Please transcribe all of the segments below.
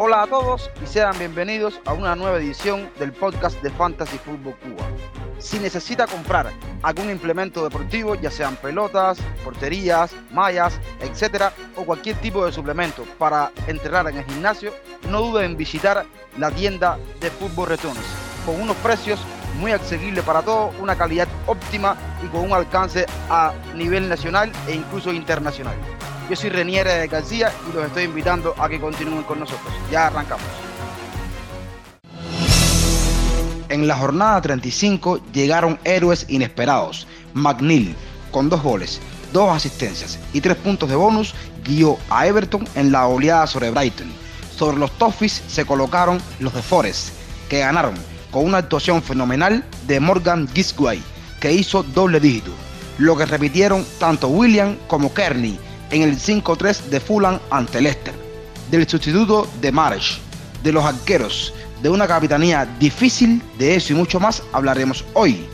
Hola a todos y sean bienvenidos a una nueva edición del podcast de Fantasy Football Cuba. Si necesita comprar algún implemento deportivo, ya sean pelotas, porterías, mallas, etcétera, o cualquier tipo de suplemento para entrenar en el gimnasio, no dude en visitar la tienda de Fútbol Returns con unos precios muy accesibles para todos, una calidad óptima y con un alcance a nivel nacional e incluso internacional. Yo soy Reniere de García y los estoy invitando a que continúen con nosotros. Ya arrancamos. En la jornada 35 llegaron héroes inesperados. McNeil, con dos goles, dos asistencias y tres puntos de bonus, guió a Everton en la oleada sobre Brighton. Sobre los Toffees se colocaron los de Forest, que ganaron con una actuación fenomenal de Morgan Gisguay, que hizo doble dígito, lo que repitieron tanto William como Kearney en el 5-3 de Fulham ante Leicester, del sustituto de Marsh, de los arqueros, de una capitanía difícil, de eso y mucho más hablaremos hoy.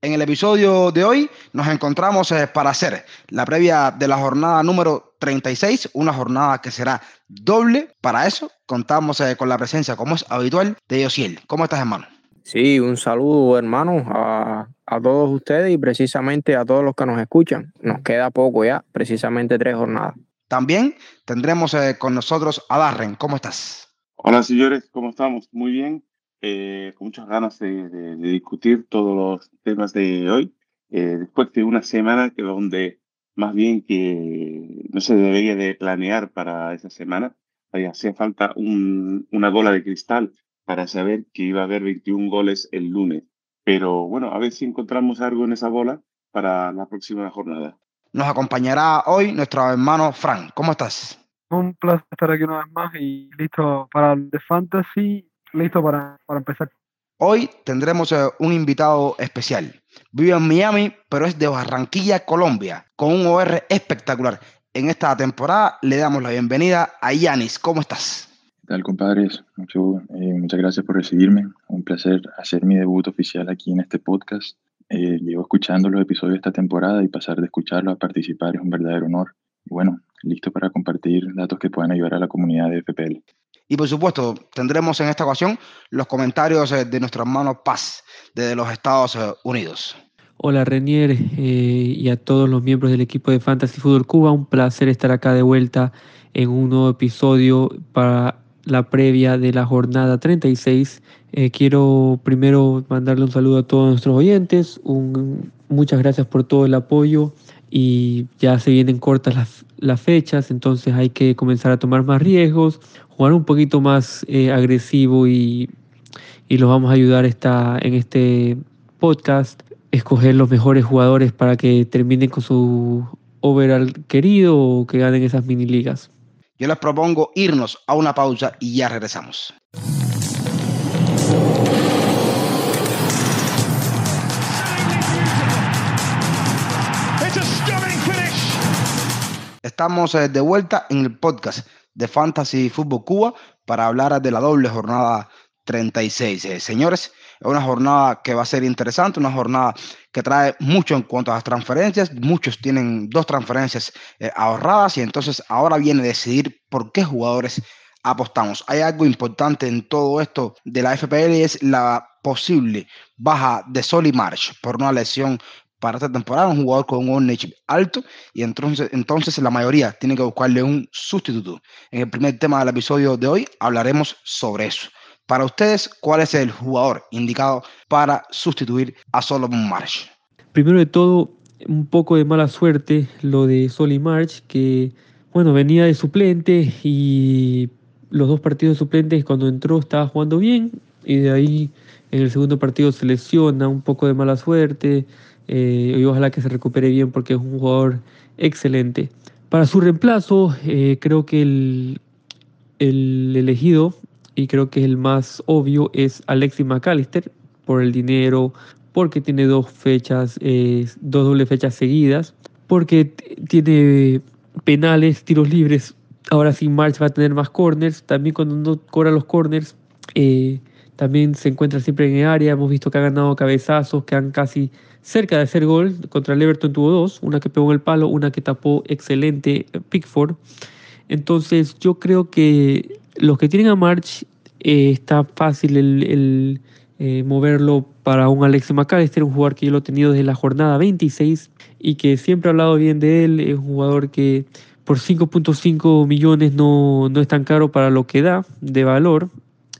En el episodio de hoy nos encontramos eh, para hacer la previa de la jornada número 36, una jornada que será doble. Para eso contamos eh, con la presencia, como es habitual, de Yosiel. ¿Cómo estás, hermano? Sí, un saludo, hermano, a, a todos ustedes y precisamente a todos los que nos escuchan. Nos queda poco ya, precisamente tres jornadas. También tendremos eh, con nosotros a Darren. ¿Cómo estás? Hola, señores, ¿cómo estamos? Muy bien. Eh, con muchas ganas de, de, de, discutir todos los temas de hoy. Eh, después de una semana que donde más bien que no se debería de planear para esa semana, hacía falta un, una bola de cristal para saber que iba a haber 21 goles el lunes. Pero bueno, a ver si encontramos algo en esa bola para la próxima jornada. Nos acompañará hoy nuestro hermano Frank. ¿Cómo estás? Un placer estar aquí una vez más y listo para el de Fantasy, listo para, para empezar. Hoy tendremos eh, un invitado especial. Vive en Miami, pero es de Barranquilla, Colombia, con un OR espectacular. En esta temporada le damos la bienvenida a Yanis. ¿Cómo estás? ¿Qué tal, compadres? Mucho, eh, muchas gracias por recibirme. Un placer hacer mi debut oficial aquí en este podcast. Eh, llevo escuchando los episodios de esta temporada y pasar de escucharlo a participar es un verdadero honor. Y bueno, listo para compartir datos que puedan ayudar a la comunidad de FPL. Y por supuesto, tendremos en esta ocasión los comentarios eh, de nuestro hermano Paz, desde los Estados Unidos. Hola Renier eh, y a todos los miembros del equipo de Fantasy Football Cuba, un placer estar acá de vuelta en un nuevo episodio para la previa de la jornada 36. Eh, quiero primero mandarle un saludo a todos nuestros oyentes, un, muchas gracias por todo el apoyo y ya se vienen cortas las, las, fechas, entonces hay que comenzar a tomar más riesgos, jugar un poquito más eh, agresivo y, y, los vamos a ayudar esta, en este podcast, escoger los mejores jugadores para que terminen con su overall querido o que ganen esas mini ligas. Yo les propongo irnos a una pausa y ya regresamos. Estamos eh, de vuelta en el podcast de Fantasy Fútbol Cuba para hablar de la doble jornada 36. Eh, señores, es una jornada que va a ser interesante, una jornada que trae mucho en cuanto a las transferencias. Muchos tienen dos transferencias eh, ahorradas y entonces ahora viene decidir por qué jugadores apostamos. Hay algo importante en todo esto de la FPL y es la posible baja de Soli March por una lesión para esta temporada, un jugador con un ownership alto y entonces, entonces la mayoría tiene que buscarle un sustituto. En el primer tema del episodio de hoy hablaremos sobre eso. Para ustedes, ¿cuál es el jugador indicado para sustituir a Solomon March? Primero de todo, un poco de mala suerte lo de Solly March, que bueno, venía de suplente y los dos partidos suplentes cuando entró estaba jugando bien y de ahí en el segundo partido se lesiona, un poco de mala suerte eh, y ojalá que se recupere bien porque es un jugador excelente. Para su reemplazo, eh, creo que el elegido y creo que el más obvio es Alexis McAllister por el dinero, porque tiene dos fechas, eh, dos dobles fechas seguidas, porque tiene penales, tiros libres. Ahora sin March va a tener más corners. También cuando no cobra los corners, eh, también se encuentra siempre en el área. Hemos visto que ha ganado cabezazos, que han casi cerca de hacer gol. Contra el Everton tuvo dos, una que pegó en el palo, una que tapó excelente Pickford. Entonces yo creo que los que tienen a March eh, está fácil el, eh, moverlo para un Alexis McAllister, un jugador que yo lo he tenido desde la jornada 26 y que siempre he hablado bien de él, es un jugador que por 5.5 millones no, no, es tan caro para lo que da de valor.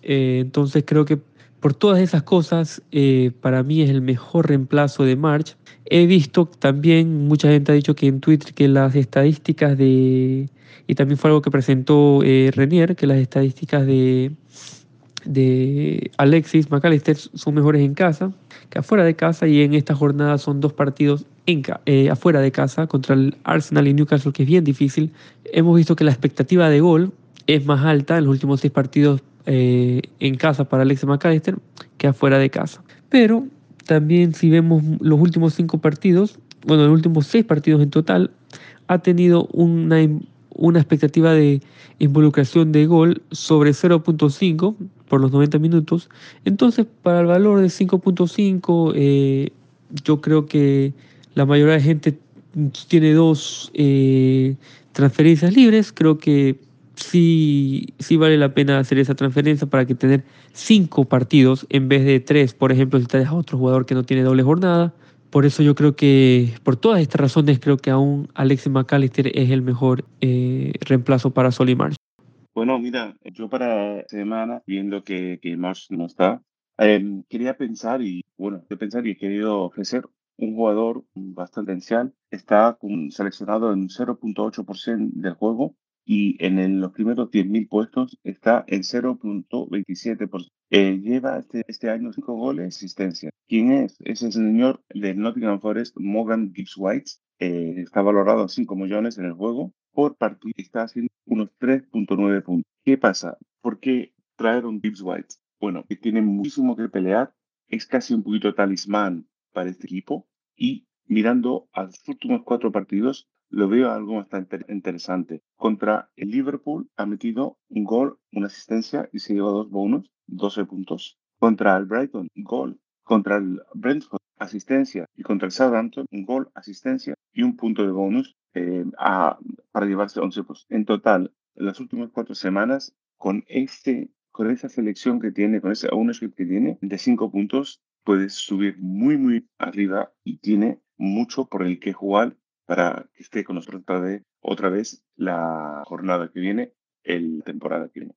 Eh, entonces creo que por todas esas cosas, para mí es el mejor reemplazo de March. He visto también, mucha gente ha dicho que en Twitter que las estadísticas de, y también fue algo que presentó Renier, que las estadísticas de, de Alexis McAllister son mejores en casa que afuera de casa y en esta jornada son dos partidos en, eh, afuera de casa contra el Arsenal y Newcastle que es bien difícil. Hemos visto que la expectativa de gol es más alta en los últimos seis partidos eh, en casa para Alexis McAllister que afuera de casa. Pero también si vemos los últimos cinco partidos, bueno, los últimos seis partidos en total, ha tenido una, una expectativa de involucración de gol sobre 0.5 por los 90 minutos. Entonces, para el valor de 5.5, eh, yo creo que la mayoría de gente tiene dos eh, transferencias libres. Creo que sí, sí vale la pena hacer esa transferencia para que tener cinco partidos en vez de tres, por ejemplo, si te a otro jugador que no tiene doble jornada. Por eso yo creo que, por todas estas razones, creo que aún Alexis McAllister es el mejor eh, reemplazo para Solimar. Bueno, mira, yo para semana, viendo que, que Marsh no está, em, quería pensar y, bueno, yo pensar y he querido ofrecer un jugador bastante potencial. Está seleccionado en 0.8% del juego y en los primeros 10.000 puestos está en 0.27%. Eh, lleva este, este, año 5 goles asistencia. ¿Quién es? Es el señor de Nottingham Forest, Morgan Gibbs White. Eh, está valorado a 5 millones en el juego por partido. Está haciendo unos 3.9 puntos. ¿Qué pasa? ¿Por qué traer un Gibbs White? Bueno, que tiene muchísimo que pelear. Es casi un poquito talismán para este equipo. Y mirando a los últimos cuatro partidos, lo veo algo bastante interesante. Contra el Liverpool ha metido un gol, una asistencia y se lleva dos bonos. 12 puntos. Contra el Brighton, gol. Contra el Brentford, asistencia. Y contra el Southampton, un gol, asistencia y un punto de bonus eh, para llevarse 11 puntos. En total, las últimas cuatro semanas, con, este, con esa selección que tiene, con ese ownership que tiene, de 5 puntos, puedes subir muy, muy arriba y tiene mucho por el que jugar para que esté con nosotros otra vez, otra vez la jornada que viene, el temporada que viene.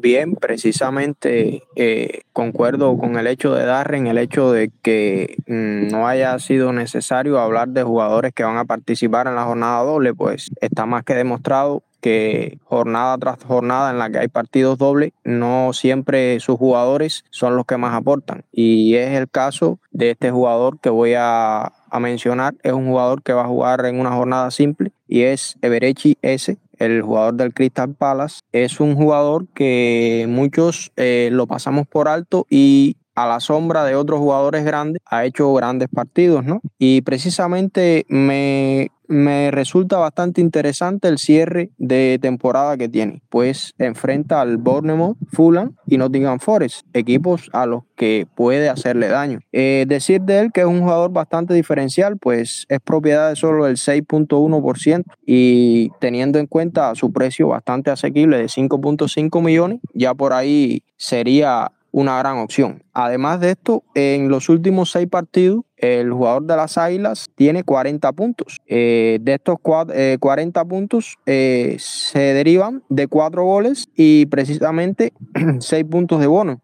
Bien, precisamente eh, concuerdo con el hecho de Darren, el hecho de que mm, no haya sido necesario hablar de jugadores que van a participar en la jornada doble, pues está más que demostrado que jornada tras jornada en la que hay partidos dobles, no siempre sus jugadores son los que más aportan. Y es el caso de este jugador que voy a, a mencionar. Es un jugador que va a jugar en una jornada simple y es Everechi S el jugador del Crystal Palace, es un jugador que muchos eh, lo pasamos por alto y a la sombra de otros jugadores grandes ha hecho grandes partidos, ¿no? Y precisamente me me resulta bastante interesante el cierre de temporada que tiene, pues enfrenta al Bournemouth, Fulham y Nottingham Forest, equipos a los que puede hacerle daño. Eh, decir de él que es un jugador bastante diferencial, pues es propiedad de solo el 6.1% y teniendo en cuenta su precio bastante asequible de 5.5 millones, ya por ahí sería una gran opción. Además de esto, en los últimos seis partidos, el jugador de las Águilas tiene 40 puntos. Eh, de estos 40 eh, puntos eh, se derivan de cuatro goles y precisamente 6 puntos de bono.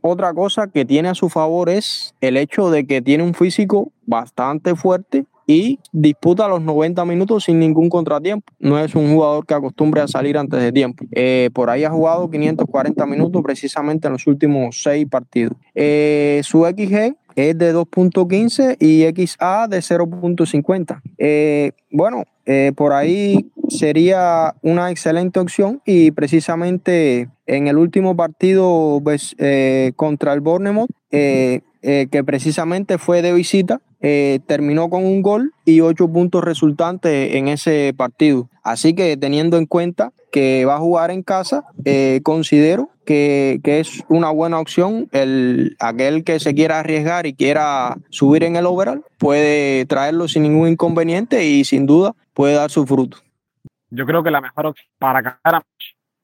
otra cosa que tiene a su favor es el hecho de que tiene un físico bastante fuerte y disputa los 90 minutos sin ningún contratiempo. No es un jugador que acostumbre a salir antes de tiempo. Eh, por ahí ha jugado 540 minutos precisamente en los últimos seis partidos. Eh, su XG es de 2.15 y XA de 0.50. Eh, bueno, por ahí sería una excelente opción y precisamente en el último partido pues, contra el Bournemouth, que precisamente fue de visita, eh, terminó con un gol y ocho puntos resultantes en ese partido. Así que teniendo en cuenta que va a jugar en casa, eh, considero que, es una buena opción. El, aquel que se quiera arriesgar y quiera subir en el overall puede traerlo sin ningún inconveniente y sin duda puede dar su fruto. Yo creo que la mejor opción para ganar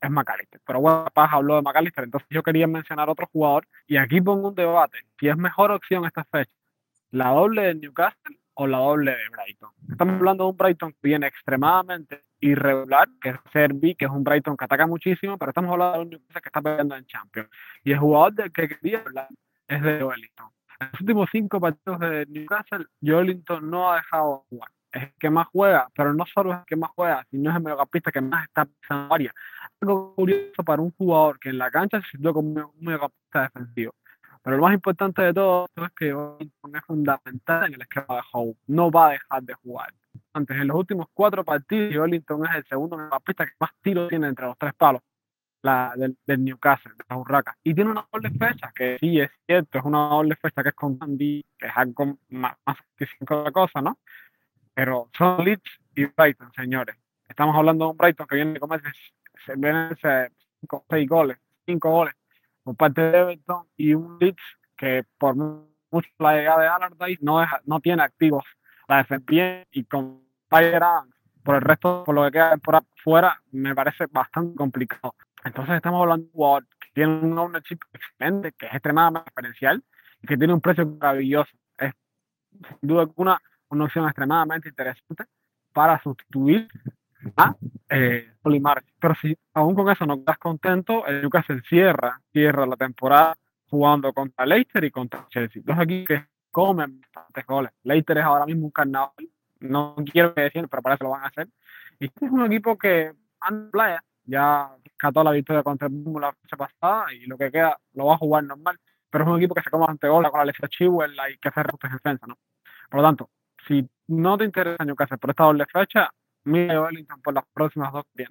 es McAllister. Pero bueno, Paz habló de McAllister, entonces yo quería mencionar otro jugador y aquí pongo un debate. Si es mejor opción esta fecha, la doble de Newcastle o la doble de Brighton. Estamos hablando de un Brighton que viene extremadamente irregular, que es Serbi, que es un Brighton que ataca muchísimo, pero estamos hablando de un Newcastle que está peleando en Champions. Y el jugador del que quería hablar es de Wellington. En los últimos cinco partidos de Newcastle, Wellington no ha dejado jugar. Es el que más juega, pero no solo es el que más juega, sino es el mediocampista que más está pisando área. Algo curioso para un jugador que en la cancha se sintió como un mediocampista defensivo. Pero lo más importante de todo es que Wellington es fundamental en el esquema de Howe. No va a dejar de jugar. Antes, en los últimos cuatro partidos, Wellington es el segundo mediocampista que más tiros tiene entre los tres palos la, del, Newcastle, de la Urraca. Y tiene una doble fecha, que sí es cierto, es una doble fecha que es con Andy, que es algo más, más que otra cosa, ¿no? Pero son Leeds y Brighton, señores. Estamos hablando de un Brighton que viene como se vienen cinco, seis goles, cinco goles por parte de Everton y un Leeds que por mucho la llegada de Allardyce no, deja, no tiene activos la defensa y con Tyler por el resto, por lo que queda por fuera, me parece bastante complicado. Entonces estamos hablando de jugador que tiene un ownership excelente, que es extremadamente diferencial y que tiene un precio maravilloso. Es sin duda alguna una opción extremadamente interesante para sustituir a eh, Pero si aún con eso no estás contento, el Newcastle cierra, cierra la temporada jugando contra Leicester y contra Chelsea. Dos equipos que comen bastantes goles. Leicester es ahora mismo un carnaval. No quiero que decir, pero para eso lo van a hacer. Y este es un equipo que anda playa, ya cató la victoria contra el la fecha pasada y lo que queda lo va a jugar normal. Pero es un equipo que se come ante goles con la Alexia Chihuahua y que hace de defensa, ¿no? Por lo tanto, si no te interesa Newcastle por esta doble fecha, mira Wellington por las próximas dos que.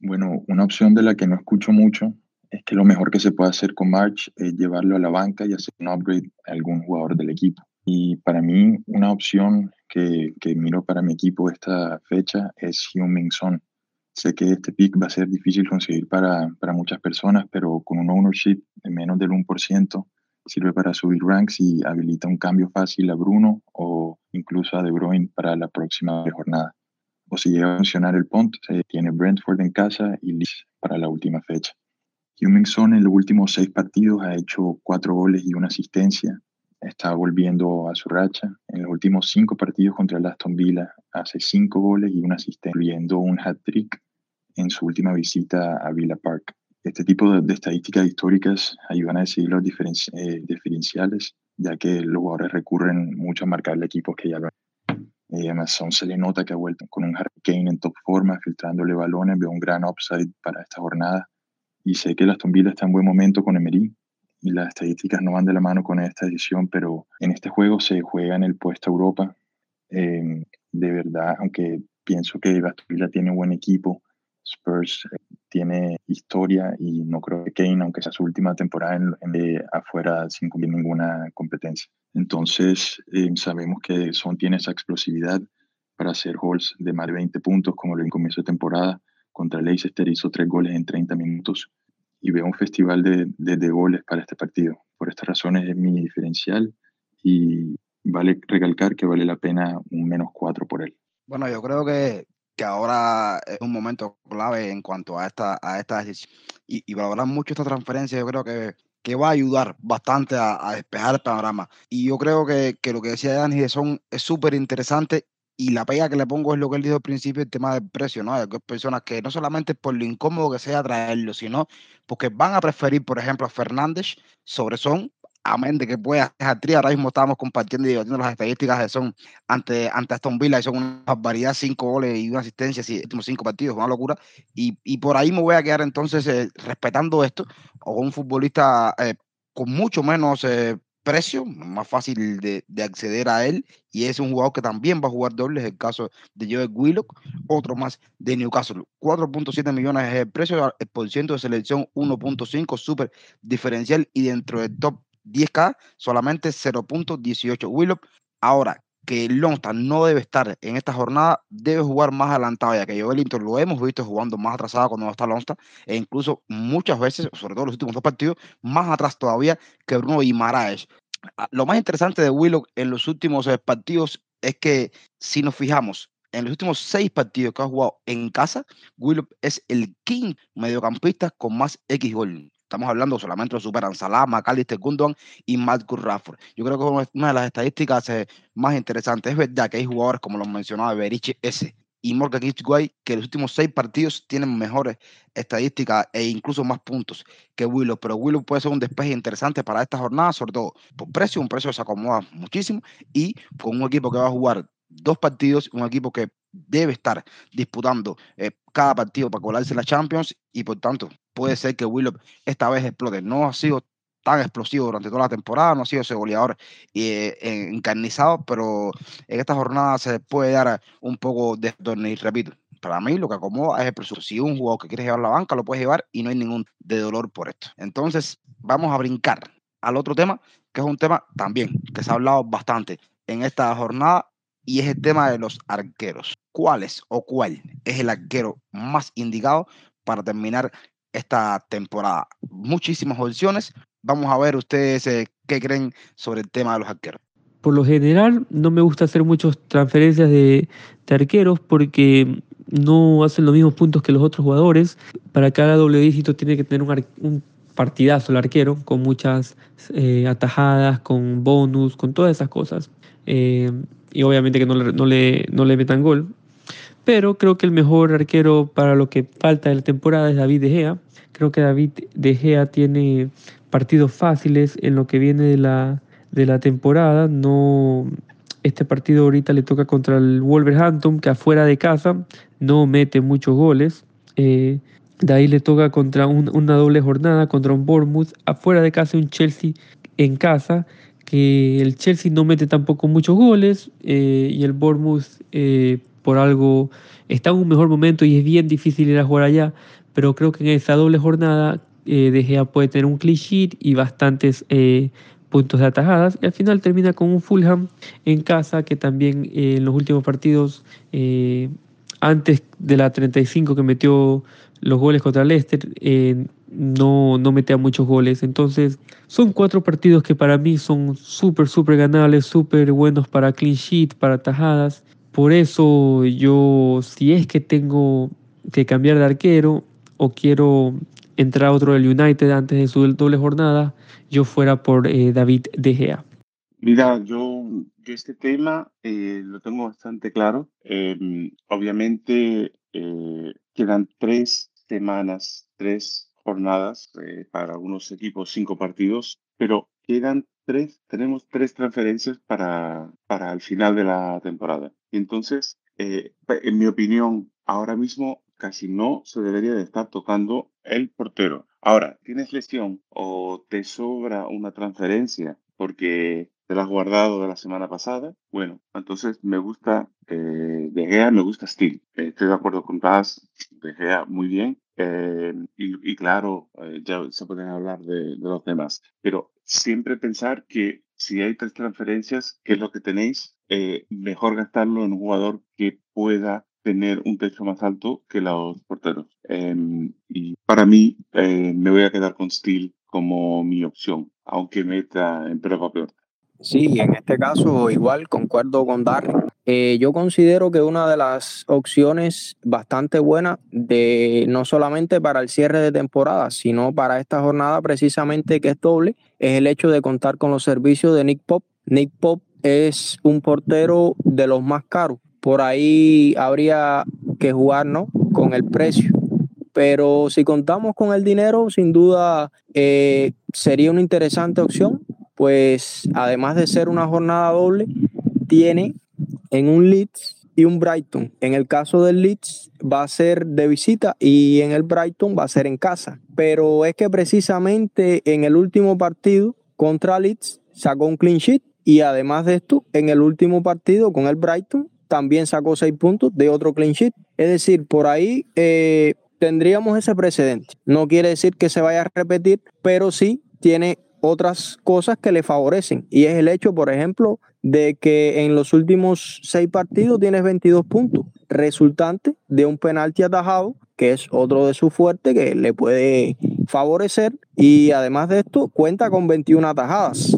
Bueno, una opción de la que no escucho mucho es que lo mejor que se puede hacer con March es llevarlo a la banca y hacer un upgrade a algún jugador del equipo. Y para mí, una opción que, que miro para mi equipo esta fecha es Hyun Son. Sé que este pick va a ser difícil conseguir para, para muchas personas, pero con un ownership de menos del 1%, sirve para subir ranks y habilita un cambio fácil a Bruno o incluso a De Bruyne para la próxima jornada. O si llega a funcionar el punt, se tiene Brentford en casa y Leeds para la última fecha. Hummingson en los últimos seis partidos ha hecho cuatro goles y una asistencia. Está volviendo a su racha. En los últimos cinco partidos contra el Aston Villa hace cinco goles y una asistencia, incluyendo un hat-trick en su última visita a Villa Park. Este tipo de, estadísticas históricas ayudan a decidir los eh, diferenciales, ya que los jugadores recurren mucho a marcarle equipos que ya lo han. Eh, además, se le nota que ha vuelto con un Harry Kane en top forma, filtrándole balones, veo un gran upside para esta jornada. Y sé que el Aston Villa está en buen momento con Emery, y las estadísticas no van de la mano con esta edición, pero en este juego se juega en el puesto Europa. Eh, de verdad, aunque pienso que Aston Villa tiene un buen equipo, Spurs tiene historia y no creo que Kane, aunque sea su última temporada en, afuera sin cumplir ninguna competencia. Entonces, eh, sabemos que Son tiene esa explosividad para hacer goals de más de 20 puntos, como lo en comienzo de temporada. Contra Leicester hizo tres goles en 30 minutos y veo un festival de, de, de goles para este partido. Por estas razones es mi diferencial y vale recalcar que vale la pena un menos cuatro por él. Bueno, yo creo que que ahora es un momento clave en cuanto a esta, a esta decisión. Y, y valorar mucho esta transferencia, yo creo que, que va a ayudar bastante a, despejar el panorama. Y yo creo que, que lo que decía Dani de Son es súper interesante y la pega que le pongo es lo que él dijo al principio, el tema del precio, ¿no? Hay personas que no solamente por lo incómodo que sea traerlo, sino porque van a preferir, por ejemplo, a Fernández sobre Son amén de que pueda dejar tri. Ahora mismo estamos compartiendo y debatiendo las estadísticas de son ante, ante Aston Villa y son una barbaridad, cinco goles y una asistencia, sí, últimos cinco partidos, una locura. Y, y, por ahí me voy a quedar entonces eh, respetando esto, o un futbolista eh, con mucho menos eh, precio, más fácil de, de, acceder a él, y es un jugador que también va a jugar doble, es el caso de Joe Willock, otro más de Newcastle. 4.7 millones es el precio, el por ciento de selección 1.5, súper diferencial, y dentro del top 10K, solamente 0.18. Willow, ahora que Longstaff no debe estar en esta jornada, debe jugar más adelantado, ya que yo Wellington lo hemos visto jugando más atrasado cuando no está Longstaff, e incluso muchas veces, sobre todo los últimos dos partidos, más atrás todavía que Bruno y Maraes. Ah, lo más interesante de Willow en los últimos eh, partidos es que si nos fijamos, en los últimos seis partidos que ha jugado en casa, Willow es el quinto mediocampista con más X gol. Estamos hablando solamente de superan Salah, McAllister, Gundogan y Matt Rafford. Yo creo que una de las estadísticas eh, más interesantes. Es verdad que hay jugadores como los mencionaba Beriche S y Morgan Guay que los últimos seis partidos tienen mejores estadísticas e incluso más puntos que Willow. Pero Willow puede ser un despeje interesante para esta jornada, sobre todo por precio, un precio que se acomoda muchísimo y con un equipo que va a jugar dos partidos, un equipo que debe estar disputando eh, cada partido para colarse la Champions y por tanto puede ser que Willow esta vez explote. No ha sido tan explosivo durante toda la temporada, no ha sido ese goleador eh, encarnizado, pero en esta jornada se puede dar un poco de torneo. Y repito, para mí lo que acomoda es el presupuesto. Si un jugador que quiere llevar la banca, lo puedes llevar y no hay ningún de dolor por esto. Entonces, vamos a brincar al otro tema, que es un tema también que se ha hablado bastante en esta jornada y es el tema de los arqueros. ¿Cuál es o cuál es el arquero más indicado para terminar esta temporada? Muchísimas opciones. Vamos a ver ustedes eh, qué creen sobre el tema de los arqueros. Por lo general, no me gusta hacer muchas transferencias de, arqueros porque no hacen los mismos puntos que los otros jugadores. Para cada doble dígito tiene que tener un, partidazo el arquero, con muchas eh, atajadas, con bonus, con todas esas cosas. Eh, y obviamente que no le, no, le, no le metan gol. Pero creo que el mejor arquero para lo que falta de la temporada es David De Gea. Creo que David De Gea tiene partidos fáciles en lo que viene de la, de la temporada. No, este partido ahorita le toca contra el Wolverhampton, que afuera de casa no mete muchos goles. Eh, de ahí le toca contra una doble jornada contra un Bournemouth, afuera de casa un Chelsea en casa que el Chelsea no mete tampoco muchos goles eh, y el Bournemouth eh, por algo está en un mejor momento y es bien difícil ir a jugar allá, pero creo que en esa doble jornada eh, De Gea puede tener un sheet y bastantes eh, puntos de atajadas y al final termina con un Fulham en casa que también en los últimos partidos antes de la 35 que metió los goles contra Leicester no, no metía muchos goles. Entonces, son cuatro partidos que para mí son súper, súper ganables, súper buenos para clean sheet, para tajadas. Por eso yo, si es que tengo que cambiar de arquero o quiero entrar a otro del United antes de su doble jornada, yo fuera por eh, David De Gea. Mira, yo, este tema eh, lo tengo bastante claro. Em, obviamente eh, quedan tres semanas, tres jornadas, eh, para algunos equipos cinco partidos, pero quedan tres, tenemos tres transferencias para, para el final de la temporada. Entonces, eh, en mi opinión, ahora mismo casi no se debería de estar tocando el portero. Ahora, tienes lesión o te sobra una transferencia porque te la has guardado de la semana pasada, bueno, entonces me gusta eh, De Gea, me gusta Steel. estoy de acuerdo con Paz, De Gea muy bien, eh, y, claro, eh, ya se pueden hablar de, los demás, pero siempre pensar que si hay tres transferencias, que es lo que tenéis, eh, mejor gastarlo en un jugador que pueda tener un techo más alto que los porteros. Em, y para mí, me voy a quedar con Steel como mi opción, aunque meta en prueba peor. Sí, en este caso igual concuerdo con Darren. Eh, yo considero que una de las opciones bastante buenas de no solamente para el cierre de temporada, sino para esta jornada precisamente que es doble, es el hecho de contar con los servicios de Nick Pop. Nick Pop es un portero de los más caros. Por ahí habría que jugar ¿no? con el precio. Pero si contamos con el dinero, sin duda eh, sería una interesante opción pues además de ser una jornada doble, tiene en un Leeds y un Brighton. En el caso del Leeds va a ser de visita y en el Brighton va a ser en casa. Pero es que precisamente en el último partido contra Leeds sacó un clean sheet y además de esto, en el último partido con el Brighton también sacó seis puntos de otro clean sheet. Es decir, por ahí eh, tendríamos ese precedente. No quiere decir que se vaya a repetir, pero sí tiene otras cosas que le favorecen. Y es el hecho, por ejemplo, de que en los últimos seis partidos tienes 22 puntos, resultante de un penalti atajado, que es otro de su fuerte que le puede favorecer. Y además de esto, cuenta con 21 atajadas.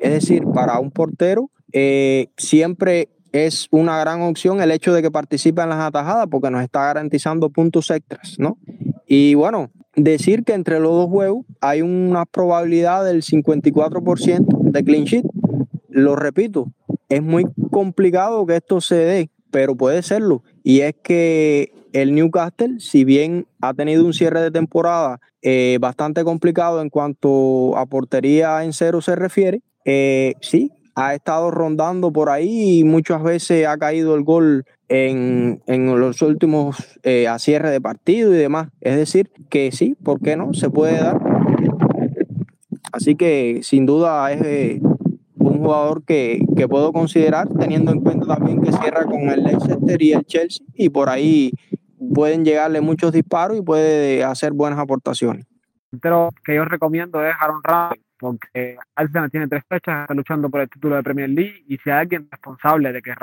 Es decir, para un portero, eh, siempre es una gran opción el hecho de que participe en las atajadas porque nos está garantizando puntos extras, ¿no? Y bueno, decir que entre los dos juegos hay una probabilidad del 54% de clean sheet. Lo repito, es muy complicado que esto se dé, pero puede serlo. Y es que el Newcastle, si bien ha tenido un cierre de temporada eh, bastante complicado en cuanto a portería en cero se refiere, eh, sí, ha estado rondando por ahí y muchas veces ha caído el gol en, los últimos eh, a cierre de partido y demás. Es decir, que sí, ¿por qué no? Se puede dar. Así que sin duda es eh, un jugador que, que, puedo considerar, teniendo en cuenta también que cierra con el Leicester y el Chelsea, y por ahí pueden llegarle muchos disparos y puede hacer buenas aportaciones. Pero que yo recomiendo es Aaron Ramsey porque Arsenal tiene tres fechas, está luchando por el título de Premier League y si hay alguien responsable de que,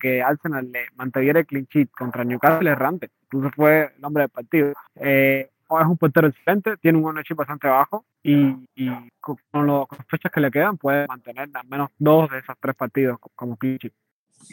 que Arsenal le mantuviera el clean sheet contra Newcastle es Ramsey, incluso fue el hombre del partido. Eh, es un portero excelente, tiene un ownership bastante bajo y, con, las fechas que le quedan puede mantener al menos dos de esos tres partidos como clean sheet.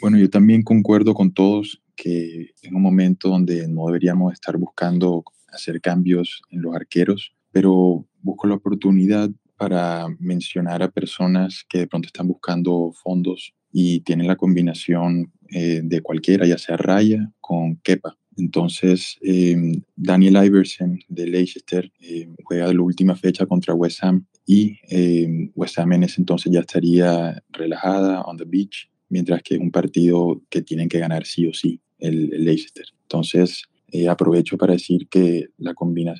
Bueno, yo también concuerdo con todos que en un momento donde no deberíamos estar buscando hacer cambios en los arqueros, pero busco la oportunidad para mencionar a personas que de pronto están buscando fondos y tienen la combinación eh, de cualquiera, ya sea Raya con Kepa. Entonces, em, Daniel Iverson de Leicester eh, juega la última fecha contra West Ham y em, West Ham en ese entonces ya estaría relajada on the beach, mientras que es un partido que tienen que ganar sí o sí el, Leicester. Entonces, eh, aprovecho para decir que la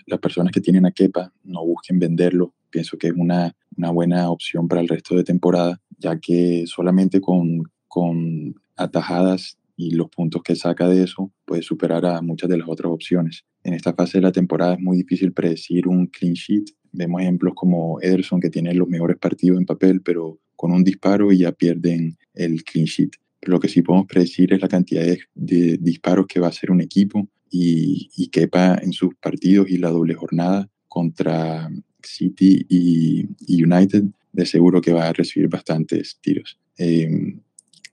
las personas que tienen a Kepa no busquen venderlo. Pienso que es una, una buena opción para el resto de temporada, ya que solamente con, con atajadas y los puntos que saca de eso puede superar a muchas de las otras opciones. En esta fase de la temporada es muy difícil predecir un clean sheet. Vemos ejemplos como Ederson que tiene los mejores partidos en papel, pero con un disparo y ya pierden el clean sheet. lo que sí podemos predecir es la cantidad de, de disparos que va a hacer un equipo y, y quepa en sus partidos y la doble jornada contra City y, United, de seguro que va a recibir bastantes tiros. Em,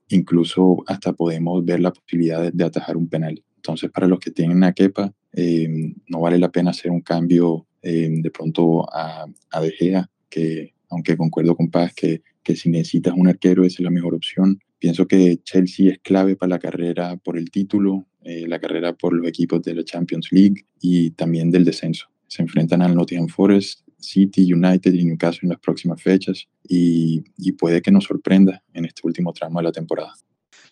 incluso hasta podemos ver la posibilidad de, atajar un penal. Entonces, para los que tienen a Kepa, em, no vale la pena hacer un cambio em, de pronto a, a De Gea, que aunque concuerdo con Paz que, que si necesitas un arquero, es la mejor opción. Pienso que Chelsea es clave para la carrera por el título, eh, la carrera por los equipos de la Champions League y también del descenso. Se enfrentan al Nottingham Forest, City, United y Newcastle en las próximas fechas y, y puede que nos sorprenda en este último tramo de la temporada.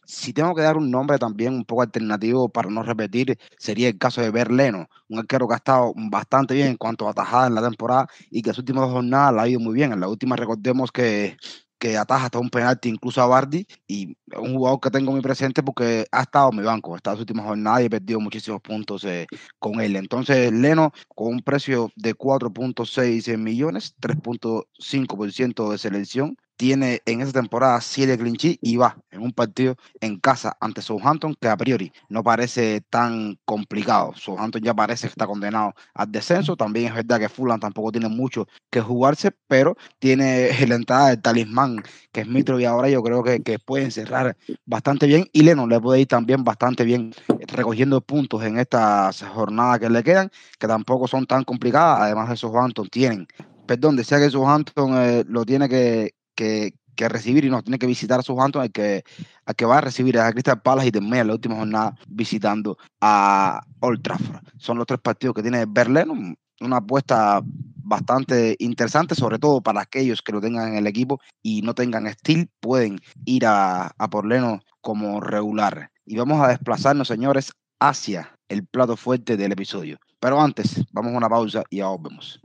Si tengo que dar un nombre también un poco alternativo para no repetir, sería el caso de Berleno, un arquero que ha estado bastante bien en cuanto a atajada en la temporada y que las últimas dos jornadas la ha ido muy bien. En la última recordemos que que ataja hasta un penalti incluso a Bardi y es un jugador que tengo muy presente porque ha estado en mi banco, estas últimas jornadas y he perdido muchísimos puntos eh, con él. Entonces, Leno, con un precio de 4.6 millones, 3.5% de selección, tiene en esa temporada 7 clinchí y va en un partido en casa ante Southampton que a priori no parece tan complicado. Southampton ya parece que está condenado al descenso. También es verdad que Fulham tampoco tiene mucho que jugarse, pero tiene la entrada del talismán que es Mitro y ahora yo creo que, que pueden cerrar bastante bien y Leno le puede ir también bastante bien recogiendo puntos en estas jornadas que le quedan, que tampoco son tan complicadas. Además de Southampton tienen perdón, decía que Southampton eh, lo tiene que, que, recibir y no tiene que visitar a Southampton, al que, al que va a recibir a Crystal Palace y termina la última jornada visitando a Old Trafford. Son los tres partidos que tiene Berlín, una apuesta bastante interesante, sobre todo para aquellos que lo tengan en el equipo y no tengan estilo, pueden ir a, a por Leno como regular. Y vamos a desplazarnos, señores, hacia el plato fuerte del episodio. Pero antes, vamos a una pausa y ya volvemos.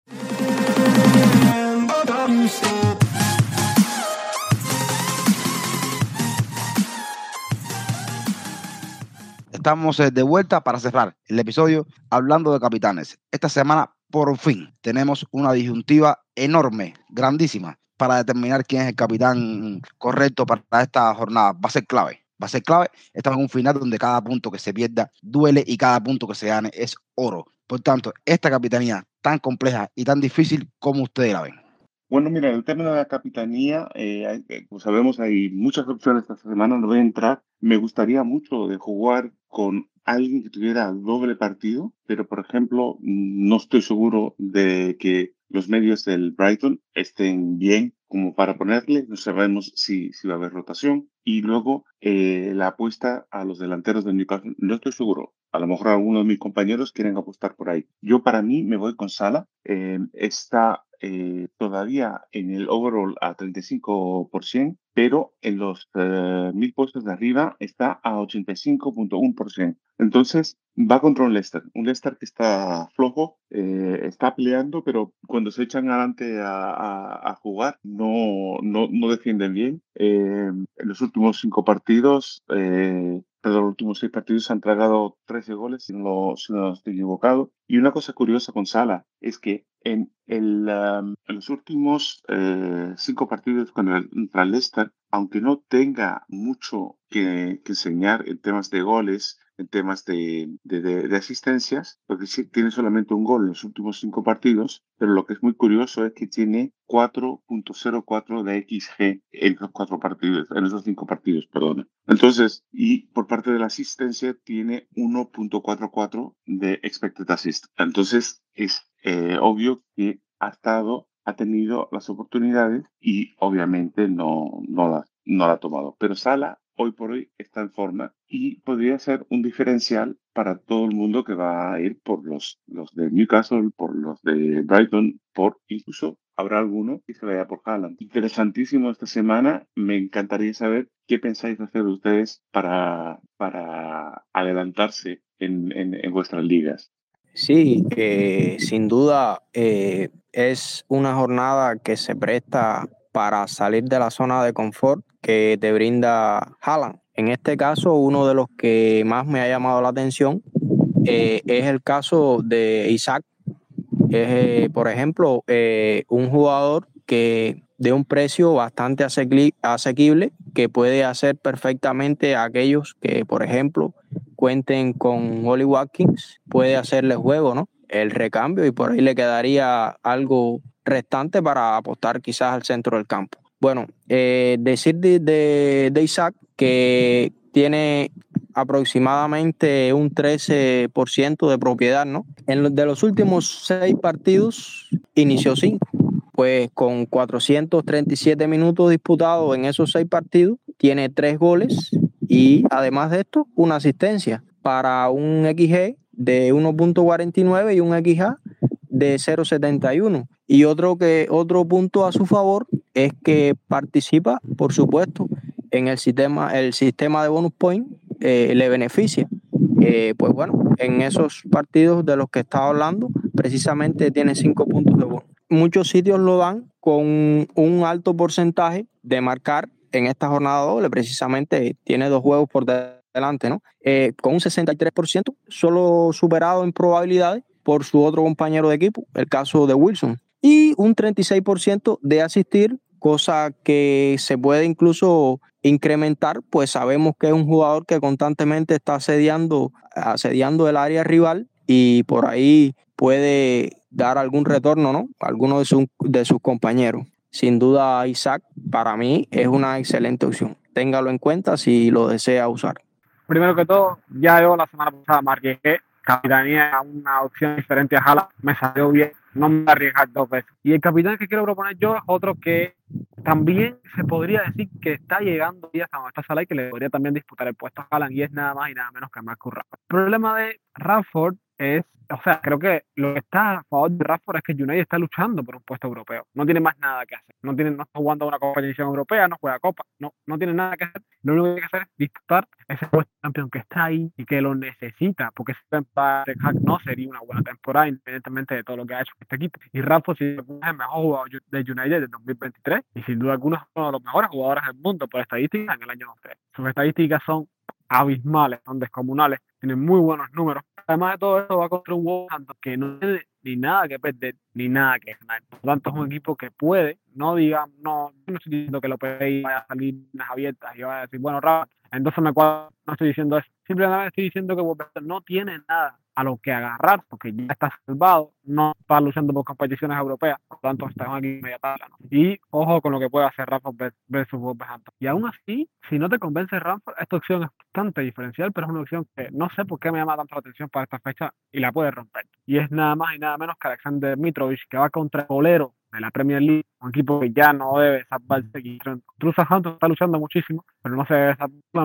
Estamos eh, de vuelta para cerrar el episodio hablando de capitanes. Esta semana, por fin, tenemos una disyuntiva enorme, grandísima, para determinar quién es el capitán correcto para esta jornada. Va a ser clave. Va a ser clave. Estamos en un final donde cada punto que se pierda duele y cada punto que se gane es oro. Por tanto, esta capitanía tan compleja y tan difícil, como ustedes la ven? Bueno, mira, el tema de la capitanía, eh, eh, como sabemos, hay muchas opciones esta semana, no voy a entrar me gustaría mucho de jugar con alguien que tuviera doble partido, pero por ejemplo, no estoy seguro de que los medios del Brighton estén bien como para ponerle, no sabemos si, si va a haber rotación. Y luego eh, la apuesta a los delanteros del Newcastle, no estoy seguro. A lo mejor algunos de mis compañeros quieren apostar por ahí. Yo para mí me voy con Sala. Eh, está eh, todavía en el overall a 35%, pero en los eh, mil puestos de arriba está a 85.1%. Entonces va contra un Leicester, un Leicester que está flojo, eh, está peleando, pero cuando se echan adelante a, jugar no, no, no, defienden bien. en los últimos cinco partidos pero los últimos seis partidos se han tragado 13 goles, si no, si no estoy equivocado. Y una cosa curiosa con Sala es que en, el, en los últimos eh, cinco partidos contra el Leicester, aunque no tenga mucho que enseñar en temas de goles, en temas de, de, asistencias, porque sí, tiene solamente un gol en los últimos cinco partidos, pero lo que es muy curioso es que tiene 4.04 de XG en los cuatro partidos, en esos cinco partidos, perdón. Entonces, y por parte de la asistencia tiene 1.44 de expected assist. Entonces, es eh, obvio que ha estado, ha tenido las oportunidades y obviamente no, no, la, no la ha tomado. Pero Sala hoy por hoy está en forma y podría ser un diferencial para todo el mundo que va a ir por los, los de Newcastle, por los de Brighton, por incluso habrá alguno que se vaya por Haaland. Interesantísimo esta semana. Me encantaría saber qué pensáis hacer ustedes para, para adelantarse en, en, vuestras ligas. Sí, eh, sin duda eh, es una jornada que se presta para salir de la zona de confort que te brinda Haaland. En este caso, uno de los que más me ha llamado la atención eh, es el caso de Isaac. Es, eh, por ejemplo, eh, un jugador que de un precio bastante asequible que puede hacer perfectamente a aquellos que, por ejemplo, cuenten con Holly Watkins, puede hacerle juego, ¿no? El recambio y por ahí le quedaría algo restante para apostar quizás al centro del campo. Bueno, eh, decir de, de, Isaac que tiene aproximadamente un 13% de propiedad, ¿no? En de los últimos seis partidos inició cinco, pues con 437 minutos disputados en esos seis partidos, tiene tres goles y además de esto, una asistencia para un XG de 1.49 y un XA de 0.71. Y otro, que, otro punto a su favor es que participa, por supuesto, en el sistema, el sistema de bonus point, eh, le beneficia. Eh, pues bueno, en esos partidos de los que estaba hablando, precisamente tiene cinco puntos de bonus. Muchos sitios lo dan con un alto porcentaje de marcar en esta jornada doble, precisamente tiene dos juegos por delante, ¿no? Eh, con un 63%, solo superado en probabilidades por su otro compañero de equipo, el caso de Wilson y un 36% de asistir, cosa que se puede incluso incrementar, pues sabemos que es un jugador que constantemente está asediando, asediando el área rival y por ahí puede dar algún retorno, ¿no? alguno de, de sus compañeros. Sin duda, Isaac, para mí es una excelente opción. Téngalo en cuenta si lo desea usar. Primero que todo, ya yo la semana pasada marqué que capitanía una opción diferente a Jala, me salió bien no me a arriesgar dos veces. Y el capitán que quiero proponer yo es otro que también se podría decir que está llegando ya hasta donde Salah y que le podría también disputar el puesto a Haaland y es nada más y nada menos que Marcus Rashford. El problema de Rafford es, o sea, creo que lo que está a favor de Rashford es que United está luchando por un puesto europeo. No tiene más nada que hacer. No, tiene, no está jugando una competición europea, no juega Copa, no, no tiene nada que hacer. Lo único que tiene que hacer es disputar ese puesto de campeón que está ahí y que lo necesita, porque si para no sería una buena temporada, independientemente de todo lo que ha hecho este equipo. Y Rashford sí es el mejor jugador de United del 2023 y sin duda alguno es uno de los mejores jugadores del mundo por estadísticas en el año 2003. Sus estadísticas son abismales, son descomunales, tienen muy buenos números. Además de todo eso, va contra un Wolverhampton que no tiene ni nada que perder, ni nada que ganar. Por lo tanto, es un equipo que puede, no digamos, no, no estoy diciendo que lo PSI vaya a salir unas abiertas y vaya a decir, bueno, Rafa, Entonces me cuadra, no estoy diciendo eso. Simplemente estoy diciendo que Wolverhampton no tiene nada a lo que agarrar, porque ya está salvado, no está luchando por competiciones europeas, por lo tanto está aquí en. ¿no? Y ojo con lo que puede hacer Rafa versus Wolverhampton. Y aún así, si no te convence Rafa, esta opción es bastante diferencial, pero es una opción que no sé por qué me llama tanto la atención para esta fecha y la puede romper. Y es nada más y nada menos que Alexander Mitrovic, que va contra el bolero de la Premier League, un equipo que ya no debe salvarse. Incluso Southampton está luchando muchísimo, pero no se debe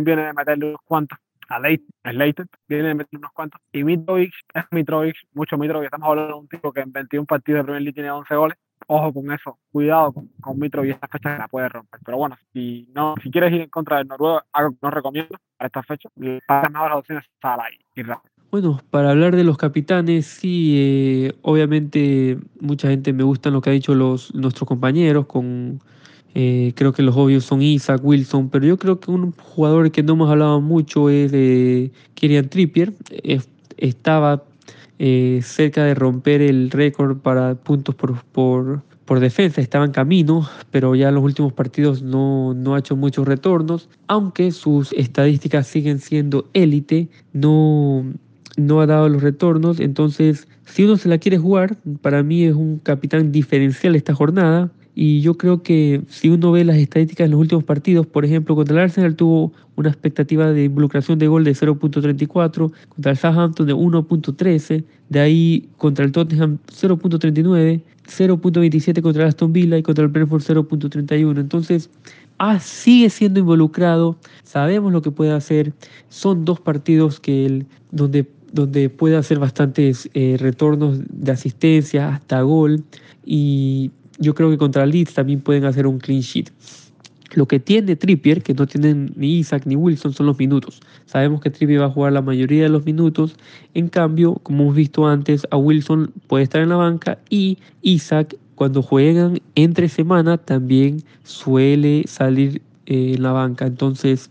viene de meterle unos cuantos a Leighton, viene de meter unos cuantos. Y Mitrovic es Mitrovic, mucho Mitrovic. Estamos hablando de un tipo que en 21 partidos de Premier League tiene 11 goles. Ojo con eso, cuidado con, con Mitrovic, esta fecha la puede romper. Pero bueno, si no si quieres ir en contra del Noruego, algo que no recomiendo para esta fecha, para las mejores opciones, Salah y Rafa. Bueno, para hablar de los capitanes, sí, eh, obviamente mucha gente me gusta lo que han dicho los, nuestros compañeros, con eh, creo que los obvios son Isaac, Wilson, pero yo creo que un jugador que no hemos hablado mucho es de Kirian Trippier, estaba eh, cerca de romper el récord para puntos por, por, por defensa, estaba en camino, pero ya en los últimos partidos no, no ha hecho muchos retornos, aunque sus estadísticas siguen siendo élite, no no ha dado los retornos, entonces si uno se la quiere jugar, para mí es un capitán diferencial esta jornada. Y yo creo que si uno ve las estadísticas en los últimos partidos, por ejemplo, contra el Arsenal tuvo una expectativa de involucración de gol de 0.34, contra el Southampton de 1.13, de ahí contra el Tottenham 0.39, 0.27 contra el Aston Villa y contra el Brentford 0.31. Entonces, ah, sigue siendo involucrado, sabemos lo que puede hacer, son dos partidos que él, donde donde puede hacer bastantes eh, retornos de asistencia hasta gol y yo creo que contra Leeds también pueden hacer un clean sheet. Lo que tiene Trippier, que no tienen ni Isaac ni Wilson, son los minutos. Sabemos que Trippier va a jugar la mayoría de los minutos. En cambio, como hemos visto antes, a Wilson puede estar en la banca y Isaac, cuando juegan entre semana, también suele salir eh, en la banca. Entonces,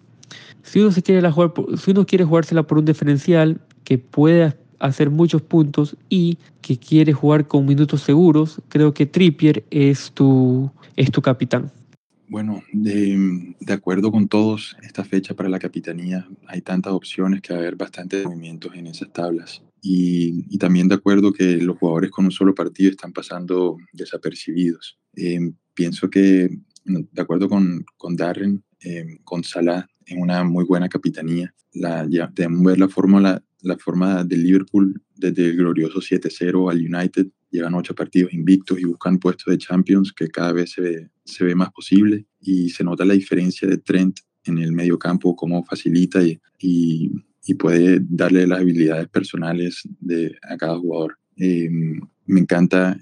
si uno, se quiere la jugar, si uno quiere jugársela por un diferencial, que puede hacer muchos puntos y que quiere jugar con minutos seguros, creo que Trippier es tu, es tu capitán. Bueno, de, de, acuerdo con todos, esta fecha para la capitanía hay tantas opciones que va a haber bastantes movimientos en esas tablas. Y, y, también de acuerdo que los jugadores con un solo partido están pasando desapercibidos. Eh, pienso que, de acuerdo con, con Darren, eh, con Salah en una muy buena capitanía, ya, debemos ver la fórmula la forma del Liverpool desde el glorioso 7-0 al United. Llevan ocho partidos invictos y buscan puestos de Champions que cada vez se ve, se ve más posible y se nota la diferencia de Trent en el medio campo, cómo facilita y, y, y puede darle las habilidades personales de, a cada jugador. Eh, me encanta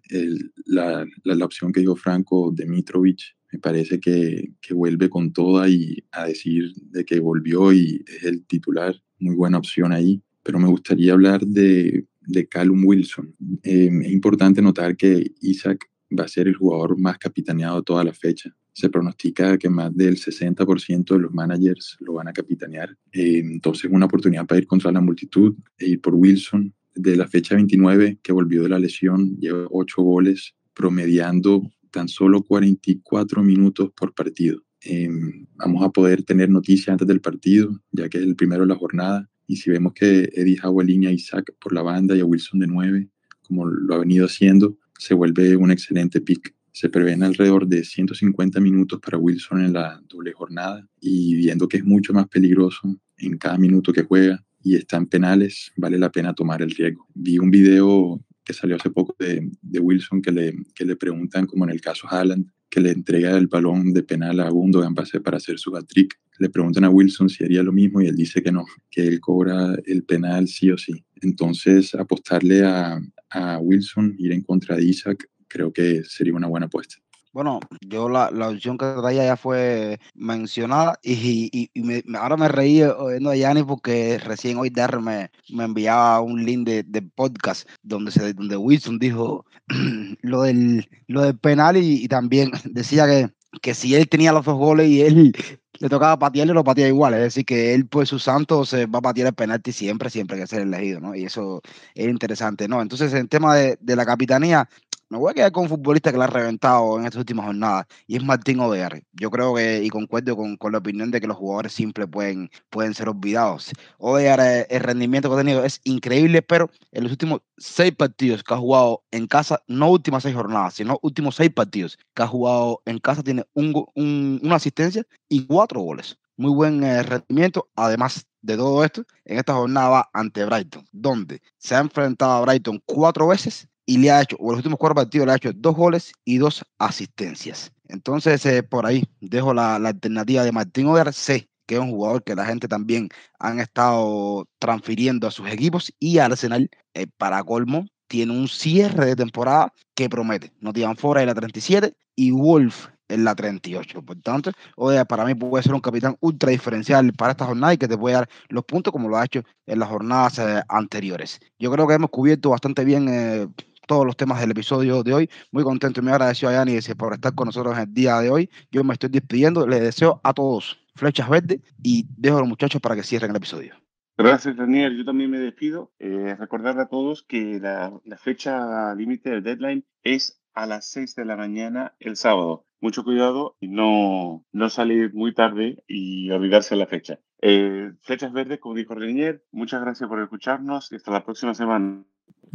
la, la, la, opción que dijo Franco de Mitrovic. Me parece que, que vuelve con toda y a decir de que volvió y es el titular. Muy buena opción ahí pero me gustaría hablar de, de Callum Wilson. Eh, es importante notar que Isaac va a ser el jugador más capitaneado toda la fecha. Se pronostica que más del 60% de los managers lo van a capitanear. Eh, entonces, una oportunidad para ir contra la multitud e ir por Wilson. De la fecha 29, que volvió de la lesión, lleva 8 goles, promediando tan solo 44 minutos por partido. Eh, vamos a poder tener noticias antes del partido, ya que es el primero de la jornada. Y si vemos que Eddie Howe línea a Isaac por la banda y a Wilson de 9, como lo ha venido haciendo, se vuelve un excelente pick. Se prevén alrededor de 150 minutos para Wilson en la doble jornada y viendo que es mucho más peligroso en cada minuto que juega y está en penales, vale la pena tomar el riesgo. Vi un video que salió hace poco de, de Wilson que le, que le preguntan, como en el caso Haaland, que le entrega el balón de penal a Gundogan para hacer su hat-trick. Le preguntan a Wilson si haría lo mismo y él dice que no, que él cobra el penal sí o sí. Entonces, apostarle a, a Wilson, ir en contra de Isaac, creo que sería una buena apuesta. Bueno, yo la, la opción que traía ya fue mencionada y, y, y me, ahora me reí oyendo a Yanni porque recién hoy Darren me, enviaba un link de, de, podcast donde, donde Wilson dijo lo del, lo del penal y, y también decía que, que si él tenía los dos goles y él le tocaba patearle, lo patea igual. Es decir, que él, pues, su santo se va a patear el penalti siempre, siempre que sea elegido, ¿no? Y eso es interesante, ¿no? Entonces, en tema de, de la capitanía, me voy a quedar con un futbolista que la ha reventado en estas últimas jornadas y es Martín Odegaard. Yo creo que, y concuerdo con, con, la opinión de que los jugadores simples pueden, pueden ser olvidados. Odegaard, eh, el rendimiento que ha tenido es increíble, pero en los últimos seis partidos que ha jugado en casa, no últimas seis jornadas, sino últimos seis partidos que ha jugado en casa, tiene un, un, una asistencia y cuatro goles muy buen eh, rendimiento. Además de todo esto, en esta jornada va ante Brighton, donde se ha enfrentado a Brighton cuatro veces y le ha hecho, o en los últimos cuatro partidos le ha hecho dos goles y dos asistencias. Entonces, eh, por ahí dejo la, alternativa de Martín Oder. Sé que es un jugador que la gente también han estado transfiriendo a sus equipos y Arsenal, eh, para colmo, tiene un cierre de temporada que promete. No tiran fuera de la 37 y Wolf en la 38. Por tanto, Odegaard para mí puede ser un capitán ultra diferencial para esta jornada y que te puede dar los puntos como lo ha hecho en las jornadas eh, anteriores. Yo creo que hemos cubierto bastante bien eh, todos los temas del episodio de hoy. Muy contento y me agradecido a Yanni por estar con nosotros en el día de hoy. Yo me estoy despidiendo. Les deseo a todos flechas verdes y dejo a los muchachos para que cierren el episodio. Gracias, Daniel. Yo también me despido. Eh, recordarle a todos que la, la fecha límite del deadline es a las 6 de la mañana el sábado. Mucho cuidado y no, no salir muy tarde y olvidarse la fecha. Eh, Flechas Verdes, como dijo Renier, muchas gracias por escucharnos y hasta la próxima semana.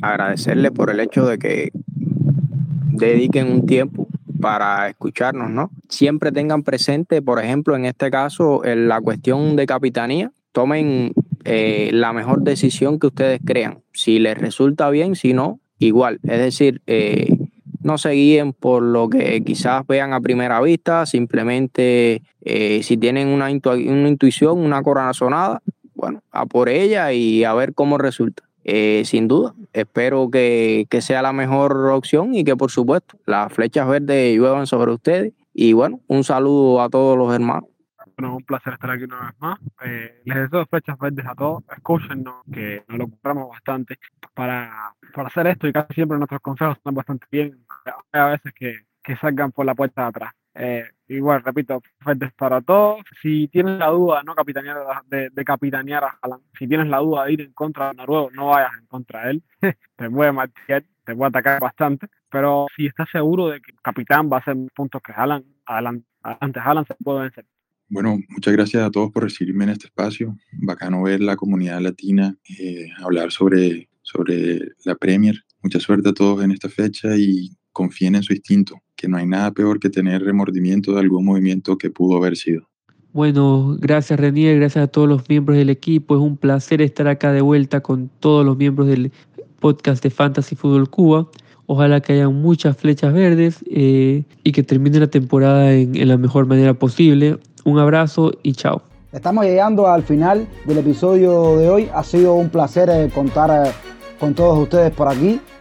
Agradecerle por el hecho de que dediquen un tiempo para escucharnos, ¿no? Siempre tengan presente, por ejemplo, en este caso, en la cuestión de capitanía, tomen eh, la mejor decisión que ustedes crean. Si les resulta bien, si no, igual. Es decir, eh, no se guíen por lo que quizás vean a primera vista, simplemente eh, si tienen una, una, intuición, una corazonada, bueno, a por ella y a ver cómo resulta. Eh, sin duda, espero que, que, sea la mejor opción y que por supuesto las flechas verdes lluevan sobre ustedes. Y bueno, un saludo a todos los hermanos. Bueno, un placer estar aquí una vez más. Eh, les deseo flechas verdes a todos. Escúchenos, que nos lo compramos bastante para, para hacer esto y casi siempre nuestros consejos están bastante bien. A veces que, que salgan por la puerta de atrás. Eh, igual, repito, verdes para todos. Si tienes la duda no capitanear de, de, capitanear a Haaland, si tienes la duda de ir en contra de Noruego, no vayas en contra de él. te puede martillar, te puede atacar bastante. Pero si estás seguro de que el capitán va a hacer puntos que Haaland, adelante, adelante Haaland se puede vencer. Bueno, muchas gracias a todos por recibirme en este espacio. Bacano ver la comunidad latina, eh, hablar sobre, sobre la Premier. Mucha suerte a todos en esta fecha y confíen en su instinto, que no hay nada peor que tener remordimiento de algún movimiento que pudo haber sido. Bueno, gracias Renier, gracias a todos los miembros del equipo. Es un placer estar acá de vuelta con todos los miembros del podcast de Fantasy Fútbol Cuba. Ojalá que haya muchas flechas verdes eh, y que termine la temporada en, en la mejor manera posible. Un abrazo y chao. Estamos llegando al final del episodio de hoy. Ha sido un placer eh, contar eh, con todos ustedes por aquí.